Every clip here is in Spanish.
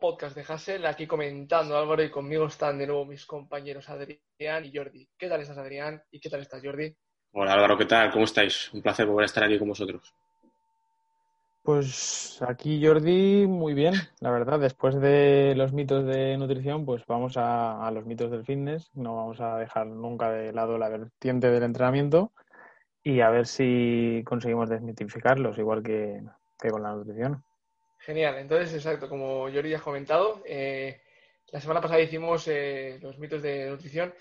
podcast de Hassel. Aquí comentando Álvaro y conmigo están de nuevo mis compañeros Adrián y Jordi. ¿Qué tal estás, Adrián? ¿Y qué tal estás, Jordi? Hola Álvaro, ¿qué tal? ¿Cómo estáis? Un placer volver a estar aquí con vosotros. Pues aquí Jordi, muy bien, la verdad. Después de los mitos de nutrición, pues vamos a, los mitos del fitness. No vamos a dejar nunca de lado la vertiente del entrenamiento y a ver si conseguimos desmitificarlos, igual que, con la nutrición. Genial, entonces, exacto, como Jordi ya ha comentado, eh, la semana pasada hicimos eh, los mitos de nutrición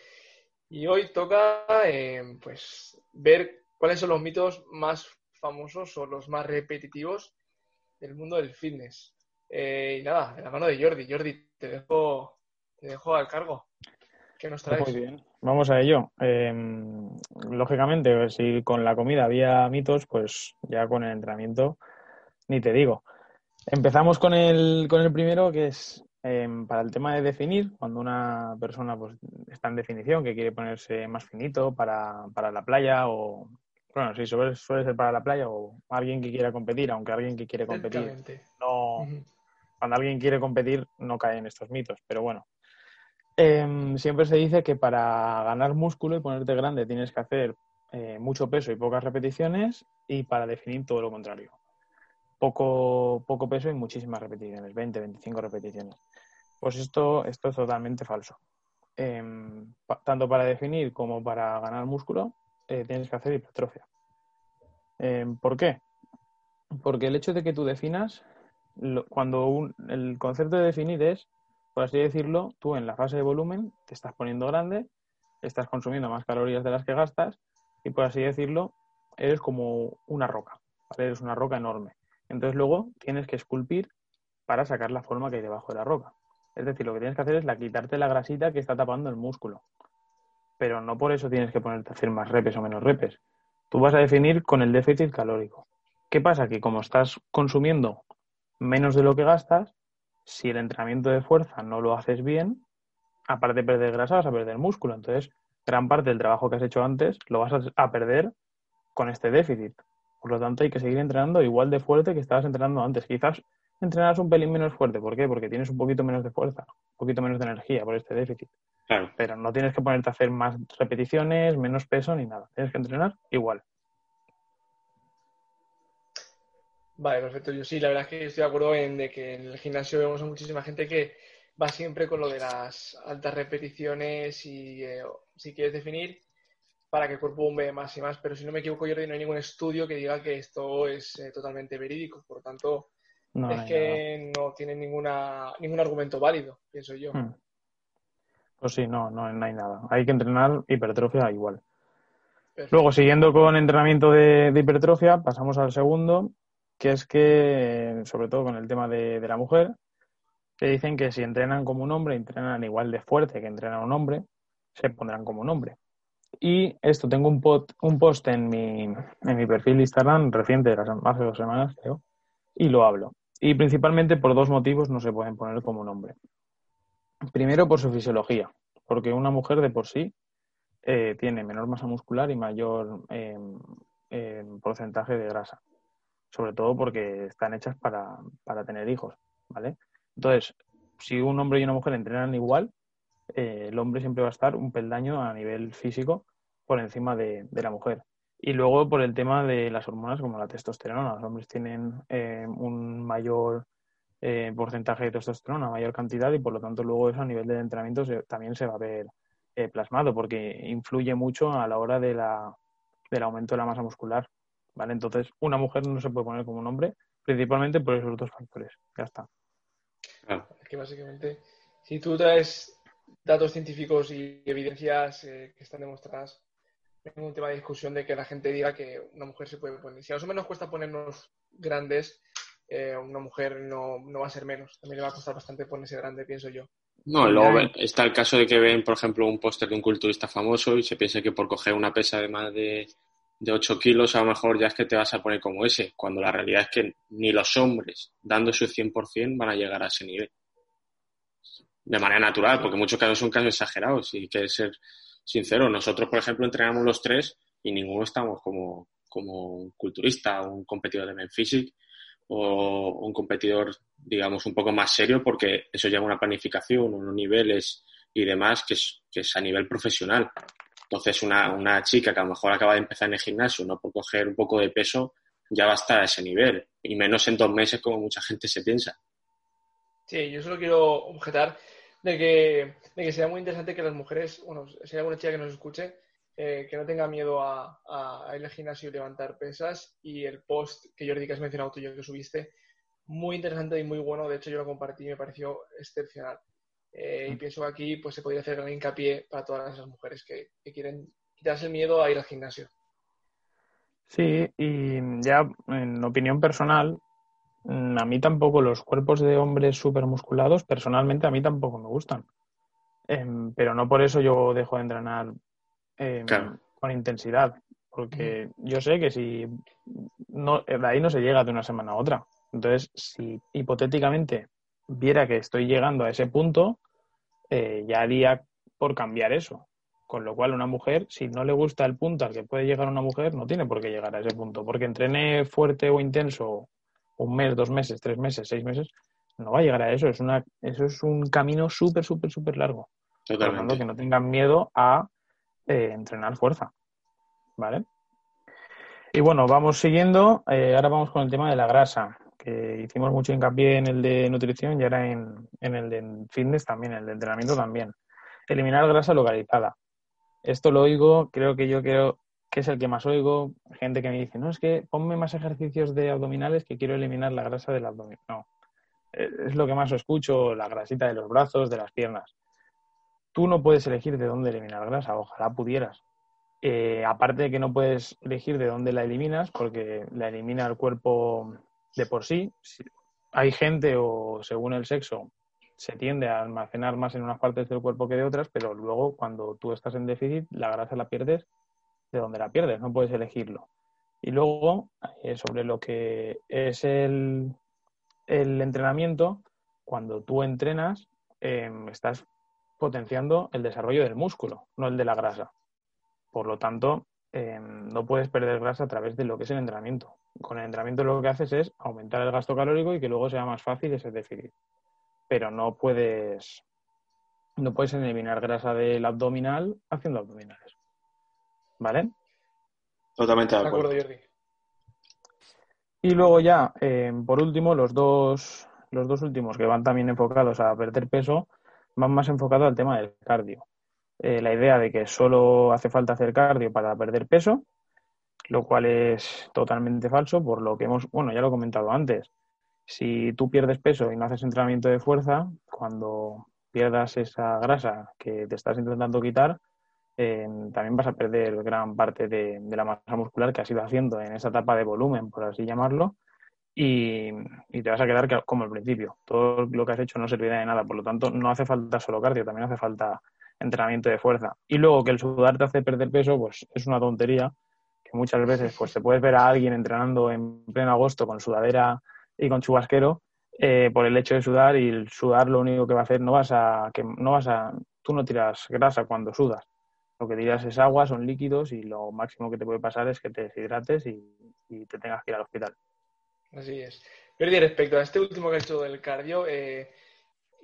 y hoy toca eh, pues ver cuáles son los mitos más famosos o los más repetitivos del mundo del fitness. Eh, y nada, en la mano de Jordi. Jordi, te dejo, te dejo al cargo. ¿Qué nos traes? Muy bien, vamos a ello. Em, lógicamente, si con la comida había mitos, pues ya con el entrenamiento ni te digo. Empezamos con el, con el primero, que es em, para el tema de definir, cuando una persona pues, está en definición, que quiere ponerse más finito para, para la playa o bueno, sí, suele, ser para la playa o alguien que quiera competir, aunque alguien que quiere competir no. Cuando alguien quiere competir no cae en estos mitos, pero bueno. Em, siempre se dice que para ganar músculo y ponerte grande tienes que hacer eh, mucho peso y pocas repeticiones y para definir todo lo contrario. Poco, poco peso y muchísimas repeticiones, 20, 25 repeticiones. Pues esto, esto es totalmente falso. Em, tanto para definir como para ganar músculo eh, tienes que hacer hipertrofia. Eh, ¿Por qué? Porque el hecho de que tú definas, cuando el concepto de definir es, por así decirlo, tú en la fase de volumen te estás poniendo grande, estás consumiendo más calorías de las que gastas y, por así decirlo, eres como una roca, eres una roca enorme. Entonces luego tienes que esculpir para sacar la forma que hay debajo de la roca. Es decir, lo que tienes que hacer es la, quitarte la grasita que está tapando el músculo pero no por eso tienes que ponerte a hacer más repes o menos repes. Tú vas a definir con el déficit calórico. ¿Qué pasa? Que como estás consumiendo menos de lo que gastas, si el entrenamiento de fuerza no lo haces bien, aparte de perder grasa, vas a perder músculo. Entonces, gran parte del trabajo que has hecho antes lo vas a perder con este déficit. Por lo tanto, hay que seguir entrenando igual de fuerte que estabas entrenando antes. Quizás entrenas un pelín menos fuerte. ¿Por qué? Porque tienes un poquito menos de fuerza, un poquito menos de energía por este déficit. Pero no tienes que ponerte a hacer más repeticiones, menos peso ni nada. Tienes que entrenar igual. Vale, perfecto. Yo sí, la verdad es que estoy de acuerdo en de que en el gimnasio vemos a muchísima gente que va siempre con lo de las altas repeticiones y eh, si quieres definir para que el cuerpo bombe más y más. Pero si no me equivoco, yo no hay ningún estudio que diga que esto es eh, totalmente verídico. Por lo tanto, es que no tiene ninguna, ningún argumento válido, pienso yo. Hmm. Pues sí, no, no, hay nada. Hay que entrenar hipertrofia igual. Luego, siguiendo con entrenamiento de, hipertrofia, pasamos al segundo, que es que, sobre todo con el tema de, la mujer, que dicen que si entrenan como un hombre, entrenan igual de fuerte que entrenan un hombre, se pondrán como un hombre. Y esto, tengo un, post en mi, en mi perfil de Instagram reciente, hace dos semanas creo, y lo hablo. Y principalmente por dos motivos no se pueden poner como un hombre. Primero por su fisiología, porque una mujer de por sí eh, tiene menor masa muscular y mayor em, em, porcentaje de grasa, sobre todo porque están hechas para, tener hijos, ¿vale? Entonces, si un hombre y una mujer entrenan igual, eh, el hombre siempre va a estar un peldaño a nivel físico por encima de, la mujer. Y luego por el tema de las hormonas como la testosterona. Los hombres tienen eh, un mayor eh, porcentaje de testosterona, mayor cantidad y por lo tanto luego eso a nivel de entrenamiento también se va a ver eh, plasmado porque influye mucho a la hora de la, del aumento de la masa muscular. ¿vale? Entonces, una mujer no se puede poner como un hombre, principalmente por esos dos factores. Ya está. Es que básicamente, si tú traes datos científicos y evidencias eh, que están demostradas, no un tema de discusión de que la gente diga que una mujer se puede poner. Si a nosotros nos cuesta ponernos grandes, eh, una mujer no, va a ser menos. También le va a costar bastante ponerse grande, pienso yo. No, luego está el caso de que ven, por ejemplo, un póster de un culturista famoso y se piensa que por coger una pesa de más de, de 8 kilos a lo mejor ya es que te vas a poner como ese, cuando la realidad es que ni los hombres, dando su 100%, van a llegar a ese nivel. De manera natural, porque muchos casos son casos exagerados y hay que ser sincero. Nosotros, por ejemplo, entrenamos los tres y ninguno estamos como, como un culturista o un competidor de Men o un competidor, digamos, un poco más serio, porque eso lleva una planificación, unos niveles y demás que es, que es a nivel profesional. Entonces, una, una chica que a lo mejor acaba de empezar en el gimnasio, no por coger un poco de peso, ya va a estar a ese nivel, y menos en dos meses como mucha gente se piensa. Sí, yo solo quiero objetar de que, de que sea muy interesante que las mujeres, bueno, si hay alguna chica que nos escuche, eh, que no tenga miedo a, a, ir al gimnasio y levantar pesas. Y el post que Jordi, que has mencionado tú y yo que subiste, muy interesante y muy bueno. De hecho, yo lo compartí y me pareció excepcional. Eh, y mm. pienso que aquí pues, se podría hacer gran hincapié para todas esas mujeres que, que quieren quitarse el miedo a ir al gimnasio. Sí, y ya en opinión personal, a mí tampoco los cuerpos de hombres súper musculados, personalmente a mí tampoco me gustan. Em, pero no por eso yo dejo de entrenar em, con intensidad, porque yo sé que si no, de ahí no se llega de una semana a otra. Entonces, si hipotéticamente viera que estoy llegando a ese punto, eh, ya haría por cambiar eso. Con lo cual, una mujer, si no le gusta el punto al que puede llegar una mujer, no tiene por qué llegar a ese punto. Porque entrene fuerte o intenso un mes, dos meses, tres meses, seis meses, no va a llegar a eso. Es una, eso es un camino súper, súper, súper largo. Totalmente. Por lo tanto, que no tengan miedo a eh, entrenar fuerza. ¿Vale? Y bueno, vamos siguiendo. Eh, ahora vamos con el tema de la grasa, que hicimos mucho hincapié en el de nutrición y ahora en, en el de fitness también, el de entrenamiento también. Eliminar grasa localizada. Esto lo oigo, creo que yo creo que es el que más oigo. Gente que me dice, no, es que ponme más ejercicios de abdominales que quiero eliminar la grasa del abdomen. No, eh, es lo que más escucho, la grasita de los brazos, de las piernas. Tú no puedes elegir de dónde eliminar grasa, ojalá pudieras. Eh, aparte de que no puedes elegir de dónde la eliminas, porque la elimina el cuerpo de por sí. Hay gente o según el sexo se tiende a almacenar más en unas partes del cuerpo que de otras, pero luego cuando tú estás en déficit, la grasa la pierdes de donde la pierdes, no puedes elegirlo. Y luego, eh, sobre lo que es el, el entrenamiento, cuando tú entrenas, em, estás potenciando el desarrollo del músculo, no el de la grasa. Por lo tanto, em, no puedes perder grasa a través de lo que es el entrenamiento. Con el entrenamiento lo que haces es aumentar el gasto calórico y que luego sea más fácil ese déficit pero no puedes no puedes eliminar grasa del abdominal haciendo abdominales. ¿Vale? Totalmente de acuerdo. Jordi. Y luego ya, eh, por último, los dos, los dos últimos que van también enfocados a perder peso, van más enfocados al tema del cardio. Eh, la idea de que solo hace falta hacer cardio para perder peso, lo cual es totalmente falso, por lo que hemos, bueno, ya lo he comentado antes, si tú pierdes peso y no haces entrenamiento de fuerza, cuando pierdas esa grasa que te estás intentando quitar, también vas a perder gran parte de, la masa muscular que has ido haciendo en esa etapa de volumen, por así llamarlo, y, te vas a quedar como al principio. Todo lo que has hecho no servirá de nada, por lo tanto, no hace falta solo cardio, también hace falta entrenamiento de fuerza. Y luego que el sudar te hace perder peso, pues es una tontería, que muchas veces pues te puedes ver a alguien entrenando en pleno agosto con sudadera y con chubasquero eh, por el hecho de sudar y el sudar lo único que va a hacer no vas a que no vas a tú no tiras grasa cuando sudas lo que tiras es agua son líquidos y lo máximo que te puede pasar es que te deshidrates y, te tengas que ir al hospital. Así es. Pero respecto a este último que has hecho del cardio eh,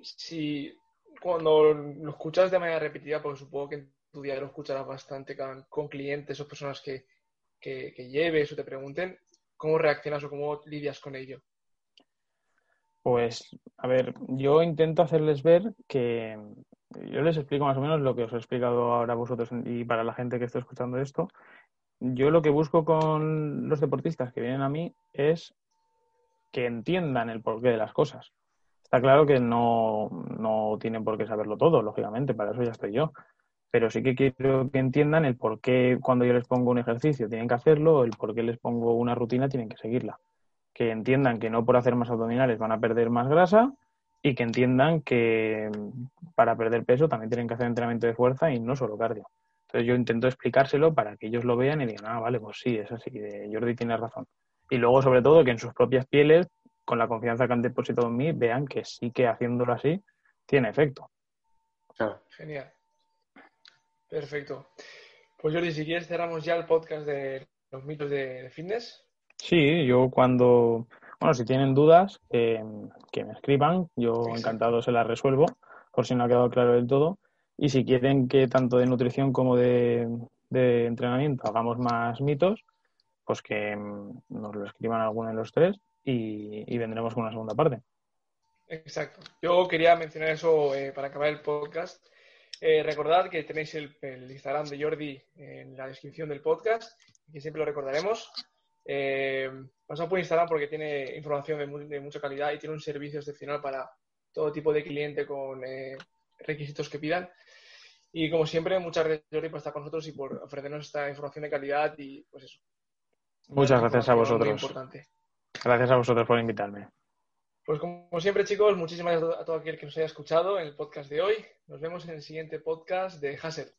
si cuando lo escuchas de manera repetida porque supongo que en tu día lo escucharás bastante con, clientes o personas que, que, que lleves o te pregunten cómo reaccionas o cómo lidias con ello pues, a ver, yo intento hacerles ver que yo les explico más o menos lo que os he explicado ahora a vosotros y para la gente que está escuchando esto. Yo lo que busco con los deportistas que vienen a mí es que entiendan el porqué de las cosas. Está claro que no, no tienen por qué saberlo todo, lógicamente, para eso ya estoy yo. Pero sí que quiero que entiendan el por qué cuando yo les pongo un ejercicio tienen que hacerlo, el por qué les pongo una rutina tienen que seguirla que entiendan que no por hacer más abdominales van a perder más grasa y que entiendan que para perder peso también tienen que hacer entrenamiento de fuerza y no solo cardio. Entonces yo intento explicárselo para que ellos lo vean y digan, ah, vale, pues sí, es así, Jordi tiene razón. Y luego, sobre todo, que en sus propias pieles, con la confianza que han depositado en mí, vean que sí que haciéndolo así tiene efecto. Genial. Perfecto. Pues Jordi, si quieres cerramos ya el podcast de los mitos de fitness. Sí, yo cuando, Bueno, si tienen dudas, que me escriban. Yo encantado se las resuelvo, por si no ha quedado claro del todo. Y si quieren que tanto de nutrición como de, entrenamiento hagamos más mitos, pues que mm, nos lo escriban alguno de los tres y, vendremos con una segunda parte. Exacto. Yo quería mencionar eso eh, para acabar el podcast. Eh, recordad que tenéis el, Instagram de Jordi en la descripción del podcast, que siempre lo recordaremos. Eh, pasad por Instagram porque tiene información de, mucha calidad y tiene un servicio excepcional para todo tipo de cliente con eh, requisitos que pidan. Y como siempre, muchas gracias Jordi por estar con nosotros y por ofrecernos esta información de calidad y pues eso. Muchas gracias a vosotros. Gracias a vosotros por invitarme. Pues como siempre, chicos, muchísimas gracias a todo aquel que nos haya escuchado en el podcast de hoy. Nos vemos en el siguiente podcast de Hasser.